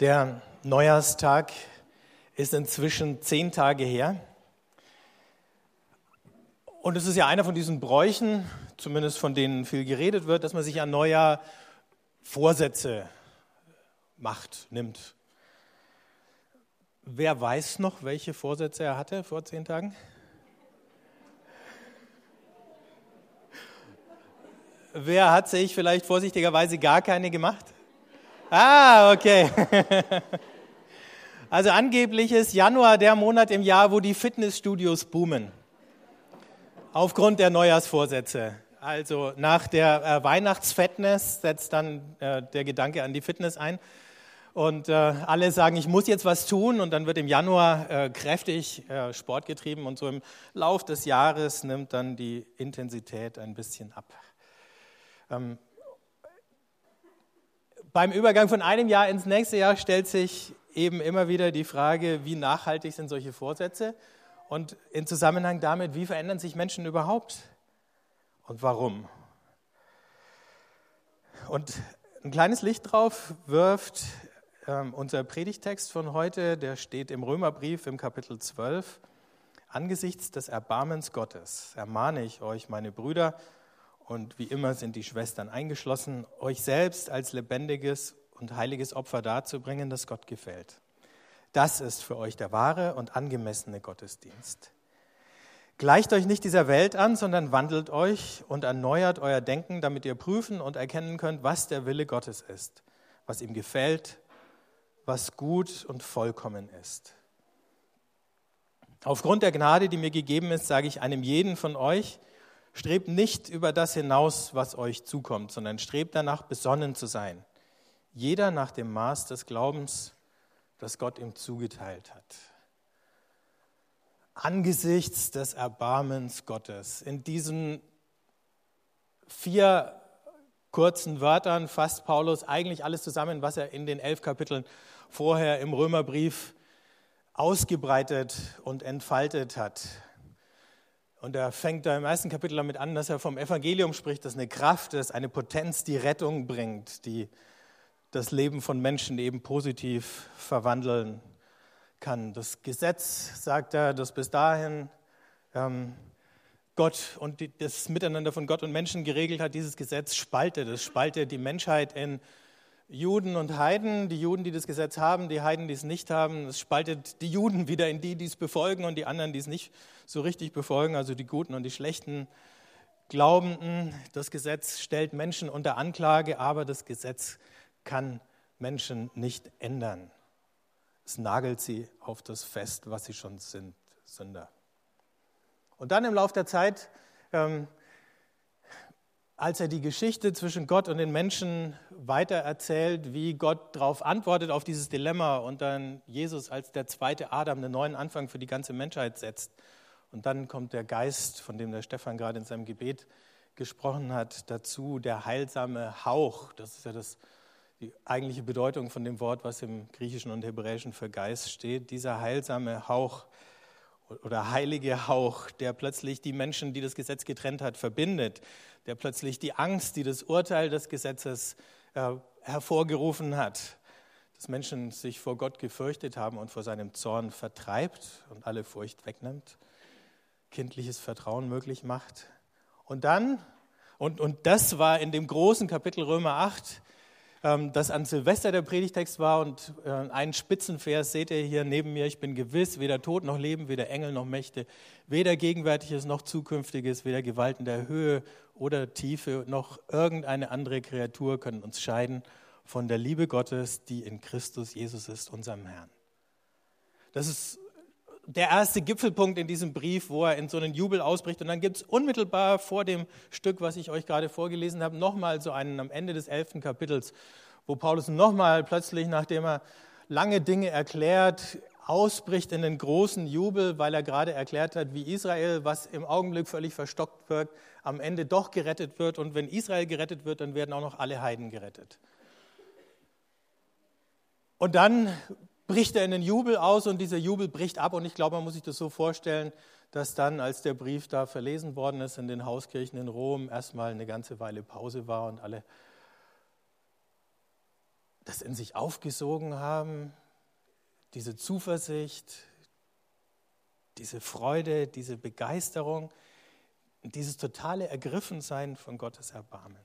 Der Neujahrstag ist inzwischen zehn Tage her. Und es ist ja einer von diesen Bräuchen, zumindest von denen viel geredet wird, dass man sich an Neujahr Vorsätze macht, nimmt. Wer weiß noch, welche Vorsätze er hatte vor zehn Tagen? Wer hat sich vielleicht vorsichtigerweise gar keine gemacht? Ah, okay. Also angeblich ist Januar der Monat im Jahr, wo die Fitnessstudios boomen. Aufgrund der Neujahrsvorsätze. Also nach der äh, Weihnachtsfitness setzt dann äh, der Gedanke an die Fitness ein. Und äh, alle sagen, ich muss jetzt was tun. Und dann wird im Januar äh, kräftig äh, Sport getrieben. Und so im Lauf des Jahres nimmt dann die Intensität ein bisschen ab. Ähm, beim Übergang von einem Jahr ins nächste Jahr stellt sich eben immer wieder die Frage, wie nachhaltig sind solche Vorsätze und in Zusammenhang damit, wie verändern sich Menschen überhaupt und warum. Und ein kleines Licht drauf wirft ähm, unser Predigtext von heute, der steht im Römerbrief im Kapitel 12. Angesichts des Erbarmens Gottes ermahne ich euch, meine Brüder, und wie immer sind die Schwestern eingeschlossen, euch selbst als lebendiges und heiliges Opfer darzubringen, das Gott gefällt. Das ist für euch der wahre und angemessene Gottesdienst. Gleicht euch nicht dieser Welt an, sondern wandelt euch und erneuert euer Denken, damit ihr prüfen und erkennen könnt, was der Wille Gottes ist, was ihm gefällt, was gut und vollkommen ist. Aufgrund der Gnade, die mir gegeben ist, sage ich einem jeden von euch, Strebt nicht über das hinaus, was euch zukommt, sondern strebt danach, besonnen zu sein. Jeder nach dem Maß des Glaubens, das Gott ihm zugeteilt hat. Angesichts des Erbarmens Gottes. In diesen vier kurzen Wörtern fasst Paulus eigentlich alles zusammen, was er in den elf Kapiteln vorher im Römerbrief ausgebreitet und entfaltet hat. Und er fängt da im ersten Kapitel damit an, dass er vom Evangelium spricht, das eine Kraft ist, eine Potenz, die Rettung bringt, die das Leben von Menschen eben positiv verwandeln kann. Das Gesetz, sagt er, das bis dahin ähm, Gott und die, das Miteinander von Gott und Menschen geregelt hat, dieses Gesetz spaltet. Es spaltet die Menschheit in Juden und Heiden, die Juden, die das Gesetz haben, die Heiden, die es nicht haben. Es spaltet die Juden wieder in die, die es befolgen und die anderen, die es nicht so richtig befolgen, also die Guten und die Schlechten Glaubenden. Das Gesetz stellt Menschen unter Anklage, aber das Gesetz kann Menschen nicht ändern. Es nagelt sie auf das Fest, was sie schon sind, Sünder. Und dann im Laufe der Zeit ähm, als er die Geschichte zwischen Gott und den Menschen weitererzählt, wie Gott darauf antwortet, auf dieses Dilemma und dann Jesus als der zweite Adam einen neuen Anfang für die ganze Menschheit setzt. Und dann kommt der Geist, von dem der Stefan gerade in seinem Gebet gesprochen hat, dazu, der heilsame Hauch. Das ist ja das, die eigentliche Bedeutung von dem Wort, was im Griechischen und Hebräischen für Geist steht. Dieser heilsame Hauch oder heilige Hauch, der plötzlich die Menschen, die das Gesetz getrennt hat, verbindet, der plötzlich die Angst, die das Urteil des Gesetzes äh, hervorgerufen hat, dass Menschen sich vor Gott gefürchtet haben und vor seinem Zorn vertreibt und alle Furcht wegnimmt, kindliches Vertrauen möglich macht. Und dann, und, und das war in dem großen Kapitel Römer 8, ähm, das an Silvester der Predigtext war und äh, einen Spitzenvers seht ihr hier neben mir. Ich bin gewiss, weder Tod noch Leben, weder Engel noch Mächte, weder Gegenwärtiges noch Zukünftiges, weder Gewalten der Höhe oder Tiefe noch irgendeine andere Kreatur können uns scheiden von der Liebe Gottes, die in Christus Jesus ist, unserem Herrn. Das ist der erste Gipfelpunkt in diesem Brief, wo er in so einen Jubel ausbricht. Und dann gibt es unmittelbar vor dem Stück, was ich euch gerade vorgelesen habe, nochmal so einen am Ende des elften Kapitels, wo Paulus nochmal plötzlich, nachdem er lange Dinge erklärt, ausbricht in den großen Jubel, weil er gerade erklärt hat, wie Israel, was im Augenblick völlig verstockt wirkt, am Ende doch gerettet wird. Und wenn Israel gerettet wird, dann werden auch noch alle Heiden gerettet. Und dann bricht er in den Jubel aus und dieser Jubel bricht ab. Und ich glaube, man muss sich das so vorstellen, dass dann, als der Brief da verlesen worden ist in den Hauskirchen in Rom, erstmal eine ganze Weile Pause war und alle das in sich aufgesogen haben, diese Zuversicht, diese Freude, diese Begeisterung, dieses totale Ergriffensein von Gottes Erbarmen.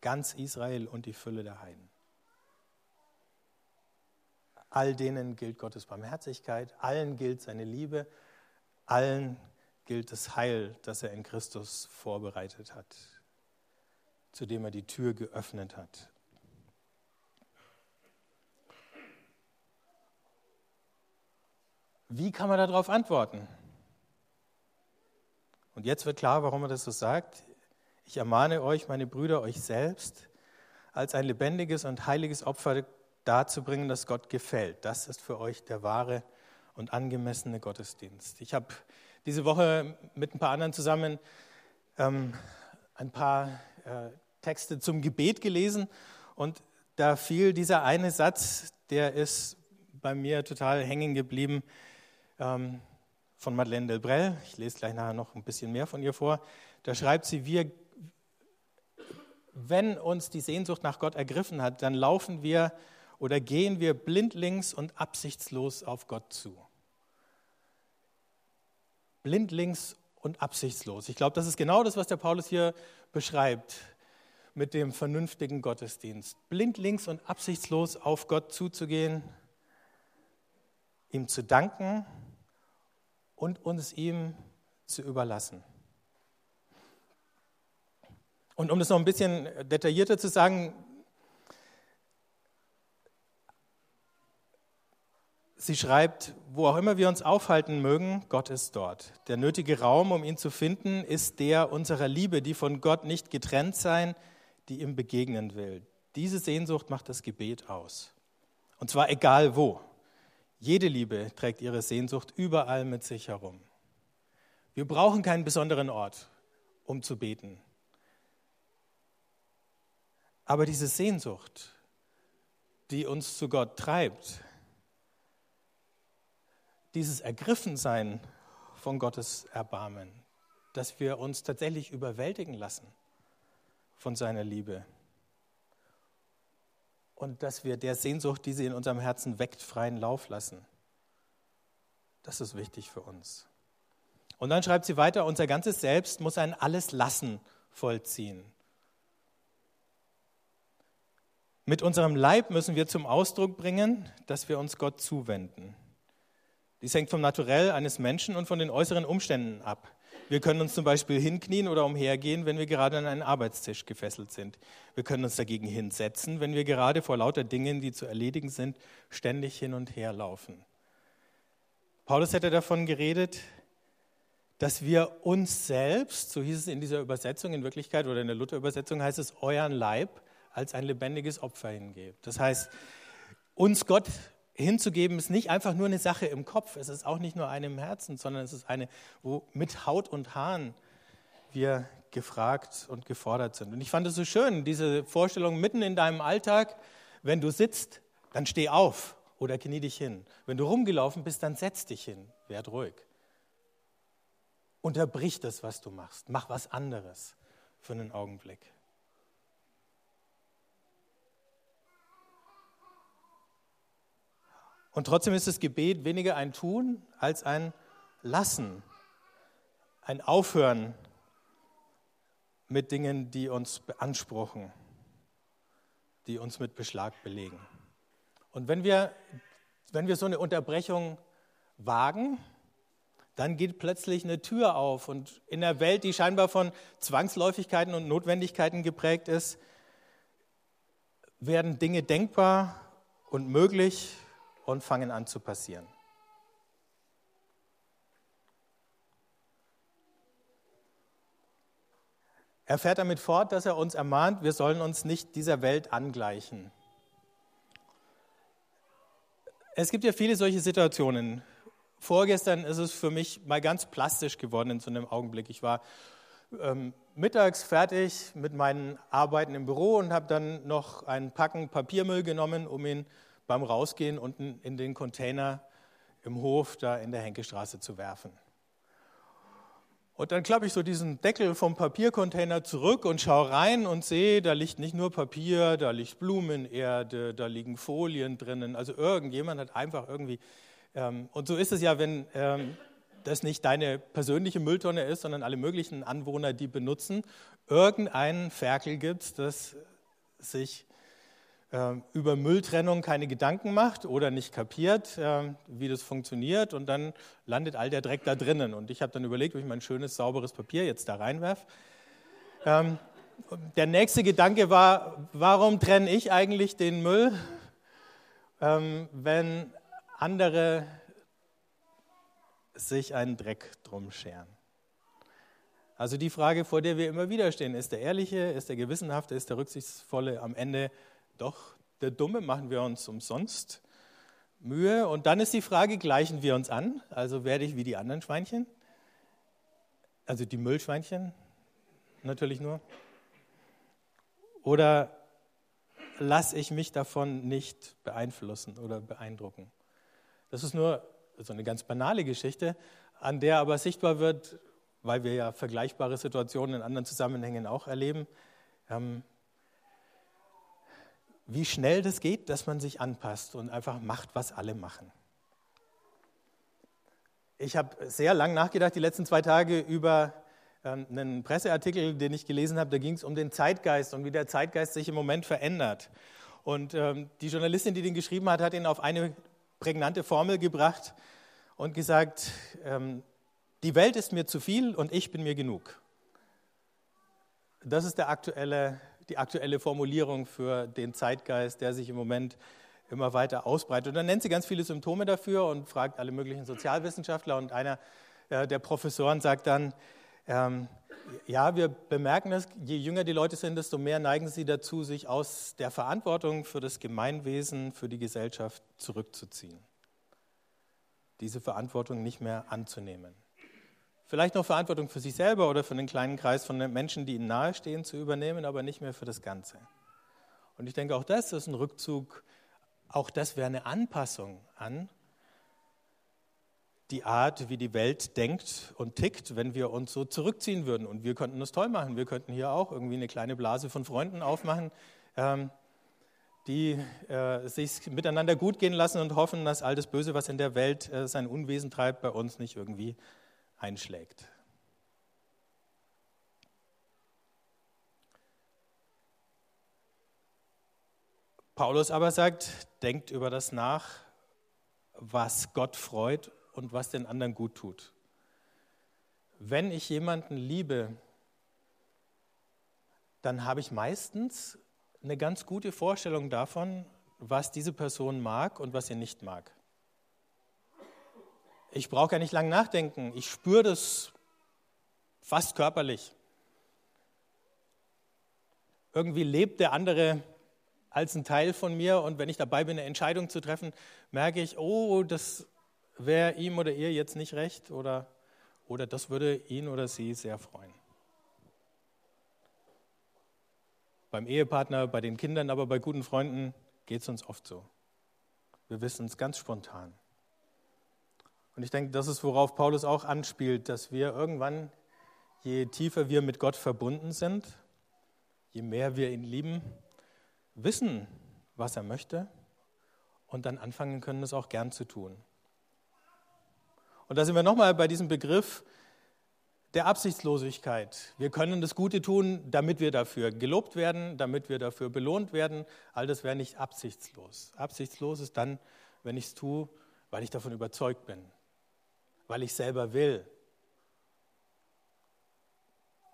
Ganz Israel und die Fülle der Heiden. All denen gilt Gottes Barmherzigkeit, allen gilt seine Liebe, allen gilt das Heil, das er in Christus vorbereitet hat, zu dem er die Tür geöffnet hat. Wie kann man darauf antworten? Und jetzt wird klar, warum er das so sagt. Ich ermahne euch, meine Brüder, euch selbst als ein lebendiges und heiliges Opfer darzubringen, das Gott gefällt. Das ist für euch der wahre und angemessene Gottesdienst. Ich habe diese Woche mit ein paar anderen zusammen ähm, ein paar äh, Texte zum Gebet gelesen und da fiel dieser eine Satz, der ist bei mir total hängen geblieben ähm, von Madeleine Delbrel. Ich lese gleich nachher noch ein bisschen mehr von ihr vor. Da schreibt sie, wir, wenn uns die Sehnsucht nach Gott ergriffen hat, dann laufen wir oder gehen wir blindlings und absichtslos auf Gott zu. Blindlings und absichtslos. Ich glaube, das ist genau das, was der Paulus hier beschreibt mit dem vernünftigen Gottesdienst. Blindlings und absichtslos auf Gott zuzugehen, ihm zu danken und uns ihm zu überlassen. Und um das noch ein bisschen detaillierter zu sagen, sie schreibt, wo auch immer wir uns aufhalten mögen, Gott ist dort. Der nötige Raum, um ihn zu finden, ist der unserer Liebe, die von Gott nicht getrennt sein, die ihm begegnen will. Diese Sehnsucht macht das Gebet aus. Und zwar egal wo. Jede Liebe trägt ihre Sehnsucht überall mit sich herum. Wir brauchen keinen besonderen Ort, um zu beten. Aber diese Sehnsucht, die uns zu Gott treibt, dieses Ergriffensein von Gottes Erbarmen, dass wir uns tatsächlich überwältigen lassen von seiner Liebe und dass wir der Sehnsucht, die sie in unserem Herzen weckt, freien Lauf lassen. Das ist wichtig für uns. Und dann schreibt sie weiter, unser ganzes Selbst muss ein Alles lassen vollziehen. Mit unserem Leib müssen wir zum Ausdruck bringen, dass wir uns Gott zuwenden. Dies hängt vom Naturell eines Menschen und von den äußeren Umständen ab. Wir können uns zum Beispiel hinknien oder umhergehen, wenn wir gerade an einen Arbeitstisch gefesselt sind. Wir können uns dagegen hinsetzen, wenn wir gerade vor lauter Dingen, die zu erledigen sind, ständig hin und her laufen. Paulus hätte davon geredet, dass wir uns selbst, so hieß es in dieser Übersetzung in Wirklichkeit oder in der Luther-Übersetzung heißt es, euren Leib als ein lebendiges Opfer hingebt. Das heißt, uns Gott hinzugeben ist nicht einfach nur eine Sache im Kopf, es ist auch nicht nur eine im Herzen, sondern es ist eine, wo mit Haut und Haaren wir gefragt und gefordert sind. Und ich fand es so schön, diese Vorstellung mitten in deinem Alltag, wenn du sitzt, dann steh auf oder knie dich hin. Wenn du rumgelaufen bist, dann setz dich hin, werd ruhig. Unterbrich das, was du machst. Mach was anderes für einen Augenblick. Und trotzdem ist das Gebet weniger ein Tun als ein Lassen, ein Aufhören mit Dingen, die uns beanspruchen, die uns mit Beschlag belegen. Und wenn wir, wenn wir so eine Unterbrechung wagen, dann geht plötzlich eine Tür auf. Und in der Welt, die scheinbar von Zwangsläufigkeiten und Notwendigkeiten geprägt ist, werden Dinge denkbar und möglich und fangen an zu passieren. Er fährt damit fort, dass er uns ermahnt, wir sollen uns nicht dieser Welt angleichen. Es gibt ja viele solche Situationen. Vorgestern ist es für mich mal ganz plastisch geworden in so einem Augenblick. Ich war ähm, mittags fertig mit meinen Arbeiten im Büro und habe dann noch ein Packen Papiermüll genommen, um ihn beim Rausgehen unten in den Container im Hof da in der Henkestraße zu werfen. Und dann klappe ich so diesen Deckel vom Papiercontainer zurück und schaue rein und sehe, da liegt nicht nur Papier, da liegt Blumenerde, da liegen Folien drinnen. Also irgendjemand hat einfach irgendwie, ähm, und so ist es ja, wenn ähm, das nicht deine persönliche Mülltonne ist, sondern alle möglichen Anwohner, die benutzen, irgendeinen Ferkel gibt, das sich über Mülltrennung keine Gedanken macht oder nicht kapiert, äh, wie das funktioniert und dann landet all der Dreck da drinnen. Und ich habe dann überlegt, ob ich mein schönes, sauberes Papier jetzt da reinwerfe. Ähm, der nächste Gedanke war, warum trenne ich eigentlich den Müll, ähm, wenn andere sich einen Dreck drum scheren? Also die Frage, vor der wir immer wieder stehen, ist der ehrliche, ist der gewissenhafte, ist der rücksichtsvolle am Ende doch der Dumme, machen wir uns umsonst Mühe. Und dann ist die Frage, gleichen wir uns an? Also werde ich wie die anderen Schweinchen? Also die Müllschweinchen natürlich nur. Oder lasse ich mich davon nicht beeinflussen oder beeindrucken? Das ist nur so eine ganz banale Geschichte, an der aber sichtbar wird, weil wir ja vergleichbare Situationen in anderen Zusammenhängen auch erleben, ähm, wie schnell das geht, dass man sich anpasst und einfach macht, was alle machen. Ich habe sehr lang nachgedacht, die letzten zwei Tage, über ähm, einen Presseartikel, den ich gelesen habe. Da ging es um den Zeitgeist und wie der Zeitgeist sich im Moment verändert. Und ähm, die Journalistin, die den geschrieben hat, hat ihn auf eine prägnante Formel gebracht und gesagt, ähm, die Welt ist mir zu viel und ich bin mir genug. Das ist der aktuelle die aktuelle Formulierung für den Zeitgeist, der sich im Moment immer weiter ausbreitet. Und dann nennt sie ganz viele Symptome dafür und fragt alle möglichen Sozialwissenschaftler. Und einer äh, der Professoren sagt dann, ähm, ja, wir bemerken das, je jünger die Leute sind, desto mehr neigen sie dazu, sich aus der Verantwortung für das Gemeinwesen, für die Gesellschaft zurückzuziehen. Diese Verantwortung nicht mehr anzunehmen. Vielleicht noch Verantwortung für sich selber oder für einen kleinen Kreis von Menschen, die ihnen nahestehen, zu übernehmen, aber nicht mehr für das Ganze. Und ich denke, auch das ist ein Rückzug, auch das wäre eine Anpassung an die Art, wie die Welt denkt und tickt, wenn wir uns so zurückziehen würden. Und wir könnten das toll machen. Wir könnten hier auch irgendwie eine kleine Blase von Freunden aufmachen, ähm, die äh, sich miteinander gut gehen lassen und hoffen, dass all das Böse, was in der Welt äh, sein Unwesen treibt, bei uns nicht irgendwie einschlägt. Paulus aber sagt, denkt über das nach, was Gott freut und was den anderen gut tut. Wenn ich jemanden liebe, dann habe ich meistens eine ganz gute Vorstellung davon, was diese Person mag und was sie nicht mag. Ich brauche gar nicht lange nachdenken. Ich spüre das fast körperlich. Irgendwie lebt der andere als ein Teil von mir und wenn ich dabei bin, eine Entscheidung zu treffen, merke ich, oh, das wäre ihm oder ihr jetzt nicht recht oder, oder das würde ihn oder sie sehr freuen. Beim Ehepartner, bei den Kindern, aber bei guten Freunden geht es uns oft so. Wir wissen es ganz spontan. Und ich denke, das ist, worauf Paulus auch anspielt, dass wir irgendwann, je tiefer wir mit Gott verbunden sind, je mehr wir ihn lieben, wissen, was er möchte und dann anfangen können, es auch gern zu tun. Und da sind wir nochmal bei diesem Begriff der Absichtslosigkeit. Wir können das Gute tun, damit wir dafür gelobt werden, damit wir dafür belohnt werden. All das wäre nicht absichtslos. Absichtslos ist dann, wenn ich es tue, weil ich davon überzeugt bin, weil ich selber will.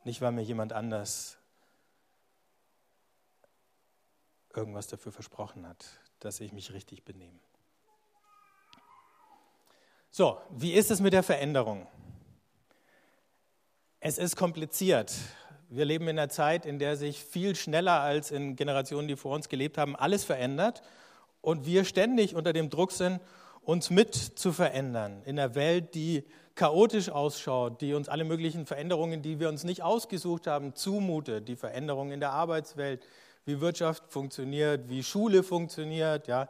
Nicht, weil mir jemand anders irgendwas dafür versprochen hat, dass ich mich richtig benehme. So, wie ist es mit der Veränderung? Es ist kompliziert. Wir leben in einer Zeit, in der sich viel schneller als in Generationen, die vor uns gelebt haben, alles verändert und wir ständig unter dem Druck sind, uns mit zu verändern in einer Welt, die chaotisch ausschaut, die uns alle möglichen Veränderungen, die wir uns nicht ausgesucht haben, zumutet, die Veränderungen in der Arbeitswelt, wie Wirtschaft funktioniert, wie Schule funktioniert, ja.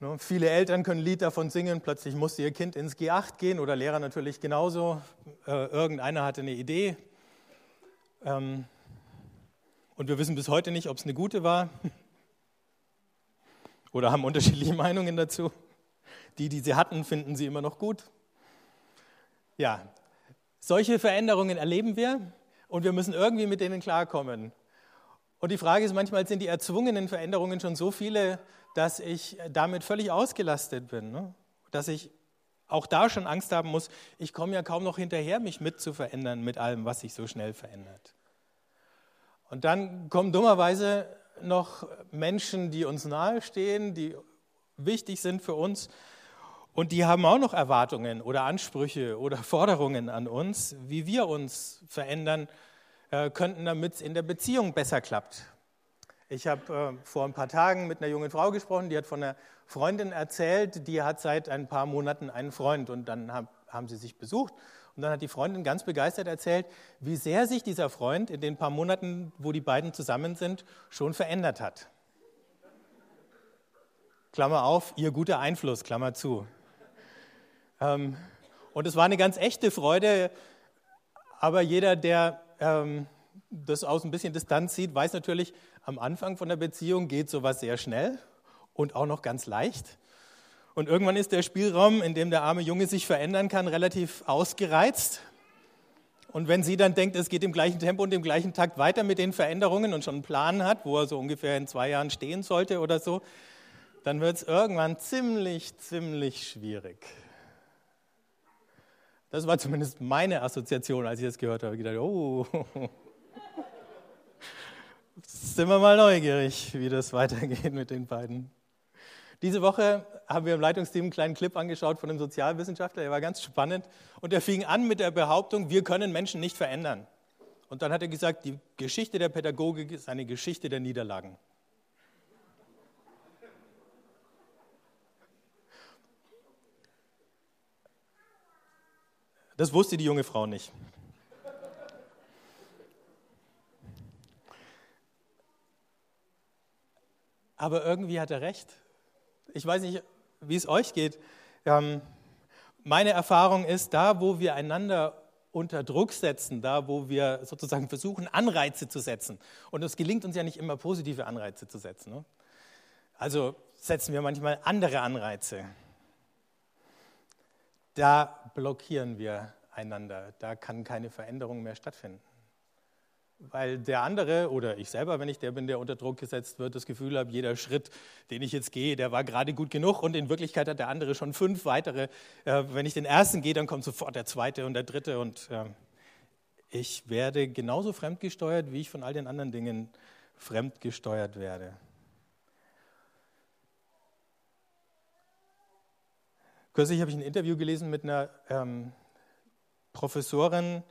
Ne, viele Eltern können Lied davon singen, plötzlich musste ihr Kind ins G8 gehen oder Lehrer natürlich genauso. Äh, irgendeiner hatte eine Idee. Ähm, und wir wissen bis heute nicht, ob es eine gute war oder haben unterschiedliche Meinungen dazu. Die, die sie hatten, finden sie immer noch gut. Ja, solche Veränderungen erleben wir und wir müssen irgendwie mit denen klarkommen. Und die Frage ist manchmal, sind die erzwungenen Veränderungen schon so viele, dass ich damit völlig ausgelastet bin, ne? dass ich auch da schon Angst haben muss, ich komme ja kaum noch hinterher, mich mit zu verändern mit allem, was sich so schnell verändert. Und dann kommen dummerweise noch Menschen, die uns nahestehen, die wichtig sind für uns und die haben auch noch Erwartungen oder Ansprüche oder Forderungen an uns, wie wir uns verändern äh, könnten, damit es in der Beziehung besser klappt. Ich habe äh, vor ein paar Tagen mit einer jungen Frau gesprochen, die hat von einer Freundin erzählt, die hat seit ein paar Monaten einen Freund und dann hab, haben sie sich besucht und dann hat die Freundin ganz begeistert erzählt, wie sehr sich dieser Freund in den paar Monaten, wo die beiden zusammen sind, schon verändert hat. Klammer auf, ihr guter Einfluss, Klammer zu. Ähm, und es war eine ganz echte Freude, aber jeder, der ähm, das aus ein bisschen Distanz sieht, weiß natürlich, am Anfang von der Beziehung geht sowas sehr schnell und auch noch ganz leicht. Und irgendwann ist der Spielraum, in dem der arme Junge sich verändern kann, relativ ausgereizt. Und wenn sie dann denkt, es geht im gleichen Tempo und im gleichen Takt weiter mit den Veränderungen und schon einen Plan hat, wo er so ungefähr in zwei Jahren stehen sollte oder so, dann wird es irgendwann ziemlich, ziemlich schwierig. Das war zumindest meine Assoziation, als ich das gehört habe. Ich dachte, oh, sind wir mal neugierig, wie das weitergeht mit den beiden. Diese Woche haben wir im Leitungsteam einen kleinen Clip angeschaut von einem Sozialwissenschaftler, der war ganz spannend und der fing an mit der Behauptung, wir können Menschen nicht verändern. Und dann hat er gesagt, die Geschichte der Pädagogik ist eine Geschichte der Niederlagen. Das wusste die junge Frau nicht. Aber irgendwie hat er recht. Ich weiß nicht, wie es euch geht. Ähm, meine Erfahrung ist, da wo wir einander unter Druck setzen, da wo wir sozusagen versuchen, Anreize zu setzen, und es gelingt uns ja nicht immer, positive Anreize zu setzen. Ne? Also setzen wir manchmal andere Anreize da blockieren wir einander. Da kann keine Veränderung mehr stattfinden. Weil der andere oder ich selber, wenn ich der bin, der unter Druck gesetzt wird, das Gefühl habe, jeder Schritt, den ich jetzt gehe, der war gerade gut genug und in Wirklichkeit hat der andere schon fünf weitere. Äh, wenn ich den ersten gehe, dann kommt sofort der zweite und der dritte und äh, ich werde genauso fremdgesteuert, wie ich von all den anderen Dingen fremdgesteuert werde. Kürzlich habe ich ein Interview gelesen mit einer ähm, Professorin,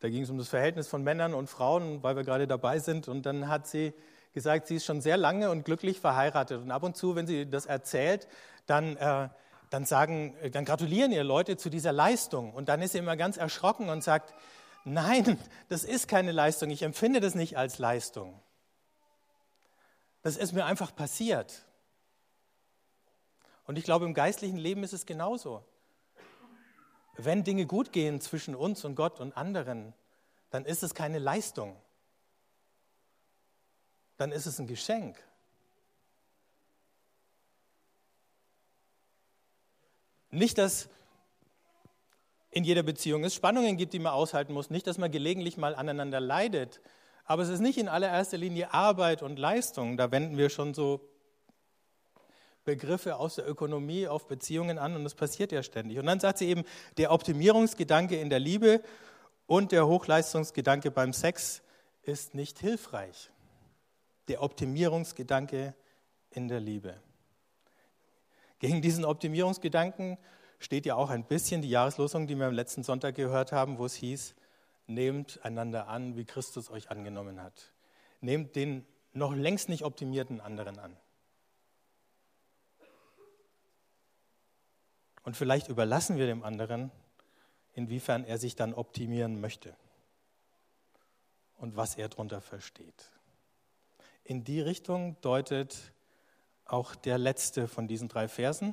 da ging es um das Verhältnis von Männern und Frauen, weil wir gerade dabei sind. Und dann hat sie gesagt, sie ist schon sehr lange und glücklich verheiratet. Und ab und zu, wenn sie das erzählt, dann, äh, dann, sagen, dann gratulieren ihr Leute zu dieser Leistung. Und dann ist sie immer ganz erschrocken und sagt, nein, das ist keine Leistung. Ich empfinde das nicht als Leistung. Das ist mir einfach passiert. Und ich glaube, im geistlichen Leben ist es genauso. Wenn Dinge gut gehen zwischen uns und Gott und anderen, dann ist es keine Leistung. Dann ist es ein Geschenk. Nicht, dass in jeder Beziehung es Spannungen gibt, die man aushalten muss. Nicht, dass man gelegentlich mal aneinander leidet. Aber es ist nicht in allererster Linie Arbeit und Leistung. Da wenden wir schon so Begriffe aus der Ökonomie auf Beziehungen an und das passiert ja ständig. Und dann sagt sie eben, der Optimierungsgedanke in der Liebe und der Hochleistungsgedanke beim Sex ist nicht hilfreich. Der Optimierungsgedanke in der Liebe. Gegen diesen Optimierungsgedanken steht ja auch ein bisschen die Jahreslosung, die wir am letzten Sonntag gehört haben, wo es hieß, nehmt einander an, wie Christus euch angenommen hat. Nehmt den noch längst nicht optimierten anderen an. Und vielleicht überlassen wir dem anderen, inwiefern er sich dann optimieren möchte und was er darunter versteht. In die Richtung deutet auch der letzte von diesen drei Versen.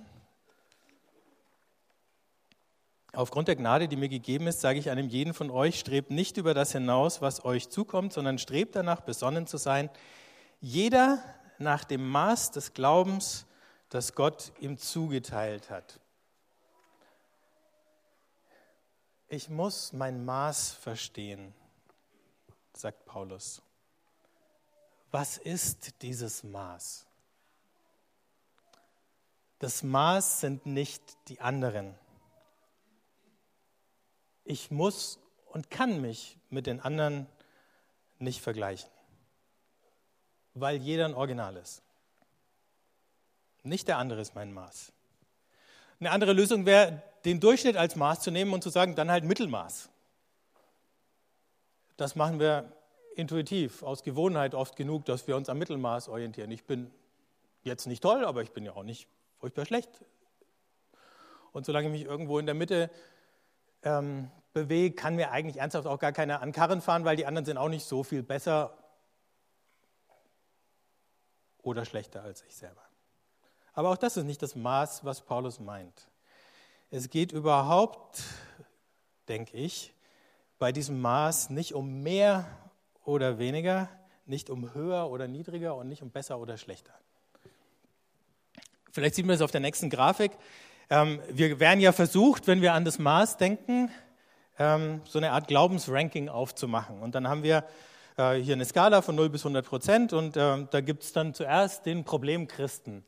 Aufgrund der Gnade, die mir gegeben ist, sage ich einem jeden von euch, strebt nicht über das hinaus, was euch zukommt, sondern strebt danach, besonnen zu sein. Jeder nach dem Maß des Glaubens, das Gott ihm zugeteilt hat. Ich muss mein Maß verstehen, sagt Paulus. Was ist dieses Maß? Das Maß sind nicht die anderen ich muss und kann mich mit den anderen nicht vergleichen, weil jeder ein Original ist. Nicht der andere ist mein Maß. Eine andere Lösung wäre, den Durchschnitt als Maß zu nehmen und zu sagen, dann halt Mittelmaß. Das machen wir intuitiv, aus Gewohnheit oft genug, dass wir uns am Mittelmaß orientieren. Ich bin jetzt nicht toll, aber ich bin ja auch nicht furchtbar schlecht. Und solange ich mich irgendwo in der Mitte ähm, bewege, kann mir eigentlich ernsthaft auch gar keiner an Karren fahren, weil die anderen sind auch nicht so viel besser oder schlechter als ich selber. Aber auch das ist nicht das Maß, was Paulus meint. Es geht überhaupt, denke ich, bei diesem Maß nicht um mehr oder weniger, nicht um höher oder niedriger und nicht um besser oder schlechter. Vielleicht sieht man es auf der nächsten Grafik. Ähm, wir werden ja versucht, wenn wir an das Maß denken, ähm, so eine Art Glaubensranking aufzumachen. Und dann haben wir äh, hier eine Skala von 0 bis 100 Prozent und äh, da gibt es dann zuerst den Problemchristen.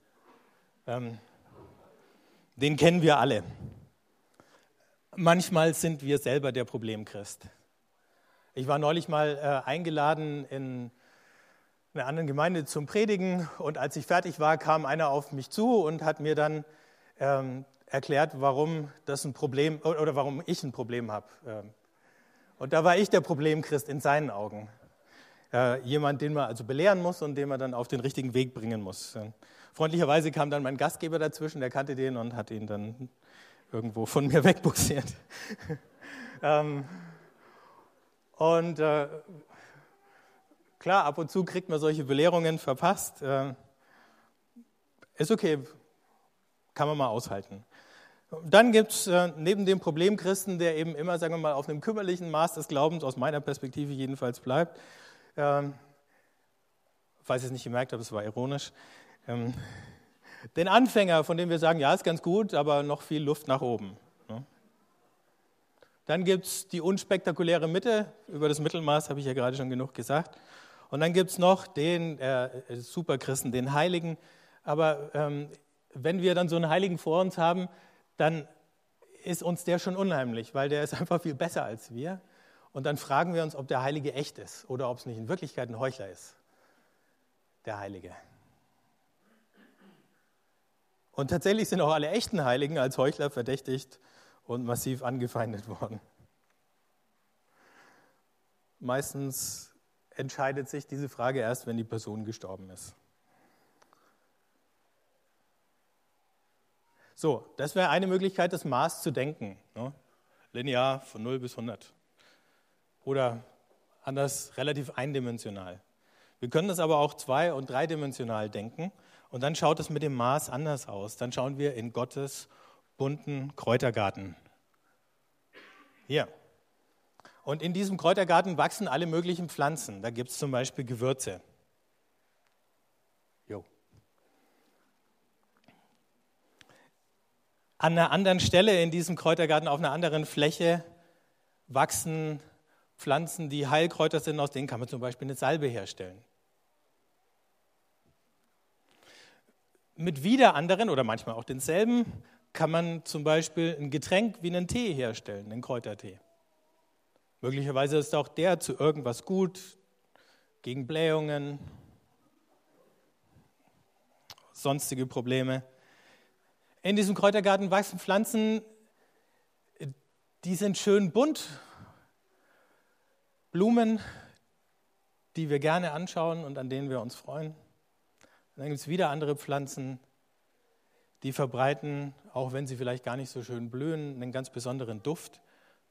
Den kennen wir alle. Manchmal sind wir selber der Problemchrist. Ich war neulich mal äh, eingeladen in einer anderen Gemeinde zum Predigen und als ich fertig war, kam einer auf mich zu und hat mir dann ähm, erklärt, warum das ein Problem oder warum ich ein Problem habe. Ähm, und da war ich der Problemchrist in seinen Augen. Äh, jemand, den man also belehren muss und den man dann auf den richtigen Weg bringen muss. Freundlicherweise kam dann mein Gastgeber dazwischen, der kannte den und hat ihn dann irgendwo von mir wegbuxiert. ähm, und äh, klar, ab und zu kriegt man solche Belehrungen verpasst. Äh, ist okay, kann man mal aushalten. Dann gibt es äh, neben dem Problemchristen, der eben immer, sagen wir mal, auf einem kümmerlichen Maß des Glaubens, aus meiner Perspektive jedenfalls bleibt, ähm, falls ihr es nicht gemerkt habt, es war ironisch, ähm, den Anfänger, von dem wir sagen, ja, ist ganz gut, aber noch viel Luft nach oben. Ne? Dann gibt es die unspektakuläre Mitte, über das Mittelmaß habe ich ja gerade schon genug gesagt. Und dann gibt es noch den äh, Superchristen, den Heiligen. Aber ähm, wenn wir dann so einen Heiligen vor uns haben, dann ist uns der schon unheimlich, weil der ist einfach viel besser als wir. Und dann fragen wir uns, ob der Heilige echt ist oder ob es nicht in Wirklichkeit ein Heuchler ist. Der Heilige. Und tatsächlich sind auch alle echten Heiligen als Heuchler verdächtigt und massiv angefeindet worden. Meistens entscheidet sich diese Frage erst, wenn die Person gestorben ist. So, das wäre eine Möglichkeit, das Maß zu denken. Ne? Linear von 0 bis 100. Oder anders relativ eindimensional. Wir können das aber auch zwei- und dreidimensional denken. Und dann schaut es mit dem Maß anders aus. Dann schauen wir in Gottes bunten Kräutergarten. Hier. Und in diesem Kräutergarten wachsen alle möglichen Pflanzen. Da gibt es zum Beispiel Gewürze. An einer anderen Stelle in diesem Kräutergarten, auf einer anderen Fläche, wachsen Pflanzen, die Heilkräuter sind, aus denen kann man zum Beispiel eine Salbe herstellen. Mit wieder anderen oder manchmal auch denselben kann man zum Beispiel ein Getränk wie einen Tee herstellen, einen Kräutertee. Möglicherweise ist auch der zu irgendwas gut, gegen Blähungen, sonstige Probleme. In diesem Kräutergarten wachsen Pflanzen, die sind schön bunt. Blumen, die wir gerne anschauen und an denen wir uns freuen. Und dann gibt es wieder andere Pflanzen, die verbreiten, auch wenn sie vielleicht gar nicht so schön blühen, einen ganz besonderen Duft.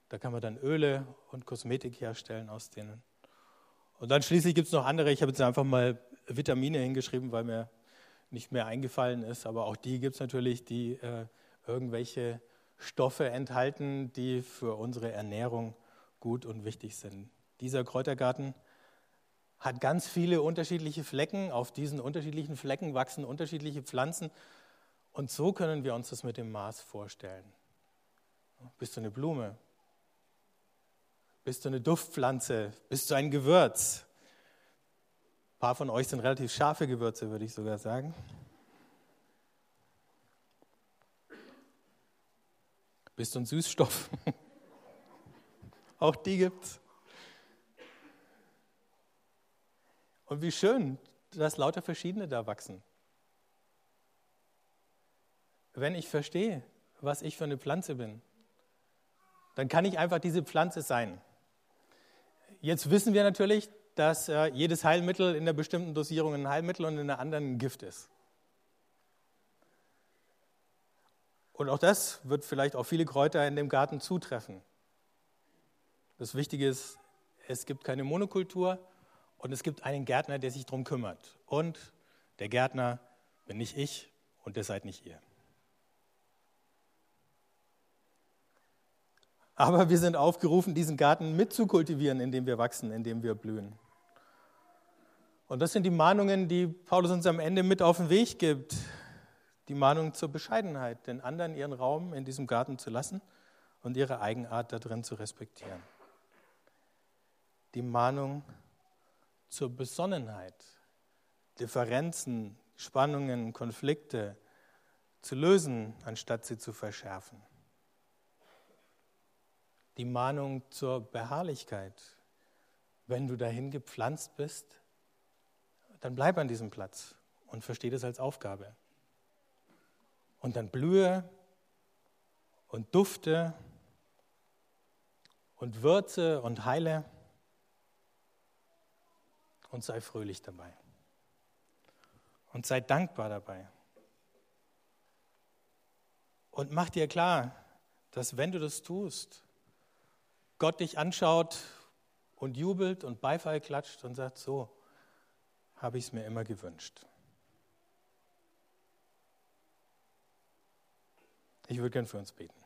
Da kann man dann Öle und Kosmetik herstellen aus denen. Und dann schließlich gibt es noch andere, ich habe jetzt einfach mal Vitamine hingeschrieben, weil mir nicht mehr eingefallen ist, aber auch die gibt es natürlich, die äh, irgendwelche Stoffe enthalten, die für unsere Ernährung gut und wichtig sind. Dieser Kräutergarten hat ganz viele unterschiedliche Flecken. Auf diesen unterschiedlichen Flecken wachsen unterschiedliche Pflanzen. Und so können wir uns das mit dem Maß vorstellen. Bist du eine Blume? Bist du eine Duftpflanze? Bist du ein Gewürz? Ein paar von euch sind relativ scharfe Gewürze, würde ich sogar sagen. Bist du ein Süßstoff? Auch die gibt's. Und wie schön, dass lauter verschiedene da wachsen. Wenn ich verstehe, was ich für eine Pflanze bin, dann kann ich einfach diese Pflanze sein. Jetzt wissen wir natürlich, dass äh, jedes Heilmittel in einer bestimmten Dosierung ein Heilmittel und in einer anderen ein Gift ist. Und auch das wird vielleicht auf viele Kräuter in dem Garten zutreffen. Das Wichtige ist, es gibt keine Monokultur und es gibt einen Gärtner, der sich darum kümmert. Und der Gärtner bin nicht ich und der seid nicht ihr. Aber wir sind aufgerufen, diesen Garten mitzukultivieren, indem wir wachsen, indem wir blühen. Und das sind die Mahnungen, die Paulus uns am Ende mit auf den Weg gibt. Die Mahnung zur Bescheidenheit, den anderen ihren Raum in diesem Garten zu lassen und ihre Eigenart darin zu respektieren. Die Mahnung zur Besonnenheit, Differenzen, Spannungen, Konflikte zu lösen, anstatt sie zu verschärfen. Die Mahnung zur Beharrlichkeit. Wenn du dahin gepflanzt bist, dann bleib an diesem Platz und verstehe das als Aufgabe. Und dann blühe und dufte und würze und heile und sei fröhlich dabei. Und sei dankbar dabei. Und mach dir klar, dass wenn du das tust, Gott dich anschaut und jubelt und Beifall klatscht und sagt, so habe ich es mir immer gewünscht. Ich würde gern für uns beten.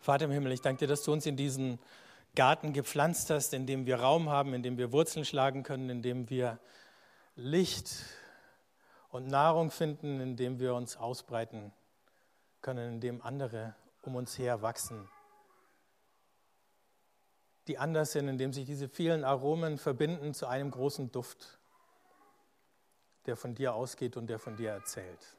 Vater im Himmel, ich danke dir, dass du uns in diesen Garten gepflanzt hast, in dem wir Raum haben, in dem wir Wurzeln schlagen können, in dem wir Licht und Nahrung finden, in dem wir uns ausbreiten können, in dem andere um uns her wachsen, die anders sind, in dem sich diese vielen Aromen verbinden zu einem großen Duft, der von dir ausgeht und der von dir erzählt.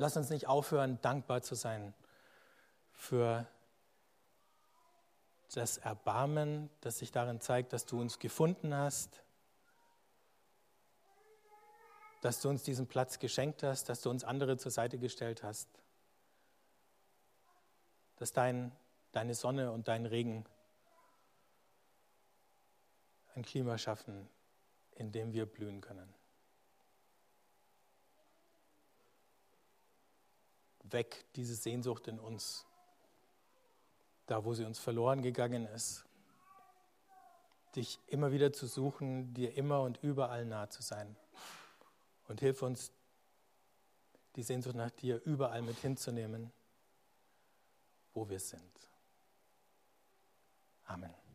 Lass uns nicht aufhören, dankbar zu sein für das Erbarmen, das sich darin zeigt, dass du uns gefunden hast, dass du uns diesen Platz geschenkt hast, dass du uns andere zur Seite gestellt hast, dass dein, deine Sonne und dein Regen ein Klima schaffen, in dem wir blühen können. Weg diese Sehnsucht in uns da wo sie uns verloren gegangen ist, dich immer wieder zu suchen, dir immer und überall nah zu sein. Und hilf uns, die Sehnsucht nach dir überall mit hinzunehmen, wo wir sind. Amen.